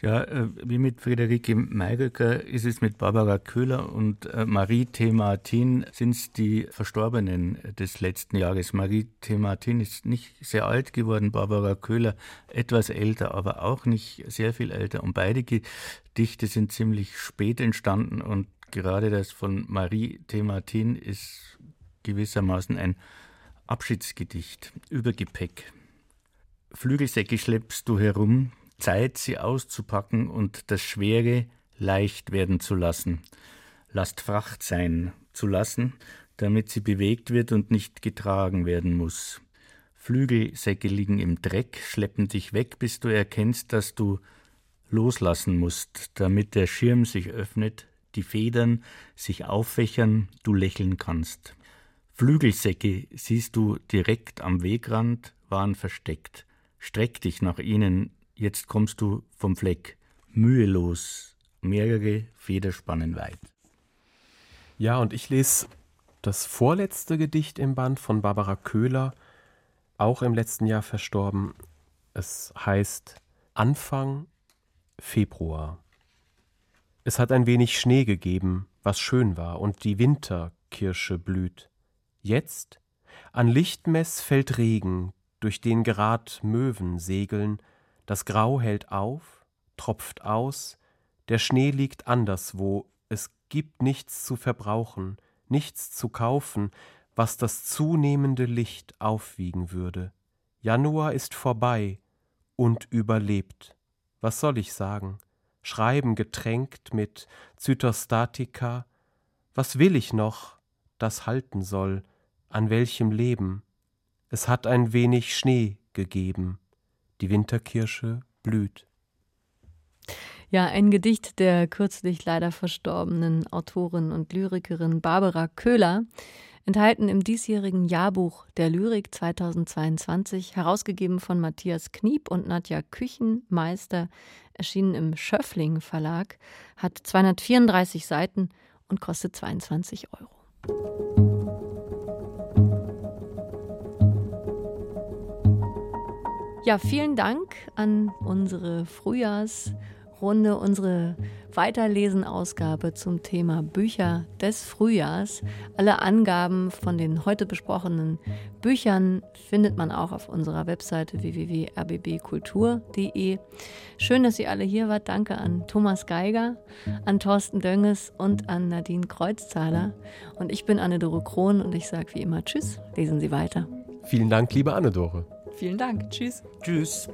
Ja, äh, wie mit Friederike Mayröcker ist es mit Barbara Köhler und äh, Marie T. Martin sind es die Verstorbenen des letzten Jahres. Marie T. Martin ist nicht sehr alt geworden, Barbara Köhler etwas älter, aber auch nicht sehr viel älter. Und beide Gedichte sind ziemlich spät entstanden und gerade das von Marie T. Martin ist gewissermaßen ein Abschiedsgedicht über Gepäck. Flügelsäcke schleppst du herum, Zeit, sie auszupacken und das Schwere leicht werden zu lassen. Last Fracht sein zu lassen, damit sie bewegt wird und nicht getragen werden muss. Flügelsäcke liegen im Dreck, schleppen dich weg, bis du erkennst, dass du loslassen musst, damit der Schirm sich öffnet, die Federn sich auffächern, du lächeln kannst. Flügelsäcke siehst du direkt am Wegrand, waren versteckt. Streck dich nach ihnen, Jetzt kommst du vom Fleck mühelos mehrere Federspannen weit. Ja, und ich lese das vorletzte Gedicht im Band von Barbara Köhler, auch im letzten Jahr verstorben. Es heißt Anfang Februar. Es hat ein wenig Schnee gegeben, was schön war, und die Winterkirsche blüht. Jetzt, an Lichtmess fällt Regen, durch den gerad Möwen segeln, das Grau hält auf, tropft aus, der Schnee liegt anderswo, es gibt nichts zu verbrauchen, nichts zu kaufen, was das zunehmende Licht aufwiegen würde. Januar ist vorbei und überlebt. Was soll ich sagen? Schreiben getränkt mit Zytostatika. Was will ich noch, das halten soll, an welchem Leben? Es hat ein wenig Schnee gegeben. Die Winterkirsche blüht. Ja, ein Gedicht der kürzlich leider verstorbenen Autorin und Lyrikerin Barbara Köhler enthalten im diesjährigen Jahrbuch der Lyrik 2022, herausgegeben von Matthias Kniep und Nadja Küchenmeister, erschienen im Schöffling Verlag, hat 234 Seiten und kostet 22 Euro. Ja, vielen Dank an unsere Frühjahrs- Runde unsere Weiterlesen-Ausgabe zum Thema Bücher des Frühjahrs. Alle Angaben von den heute besprochenen Büchern findet man auch auf unserer Webseite www.rbbkultur.de. Schön, dass ihr alle hier wart. Danke an Thomas Geiger, an Thorsten Dönges und an Nadine Kreuzzahler. Und ich bin Anne-Dore Krohn und ich sage wie immer Tschüss, lesen Sie weiter. Vielen Dank, liebe Anne-Dore. Vielen Dank. Tschüss. Tschüss.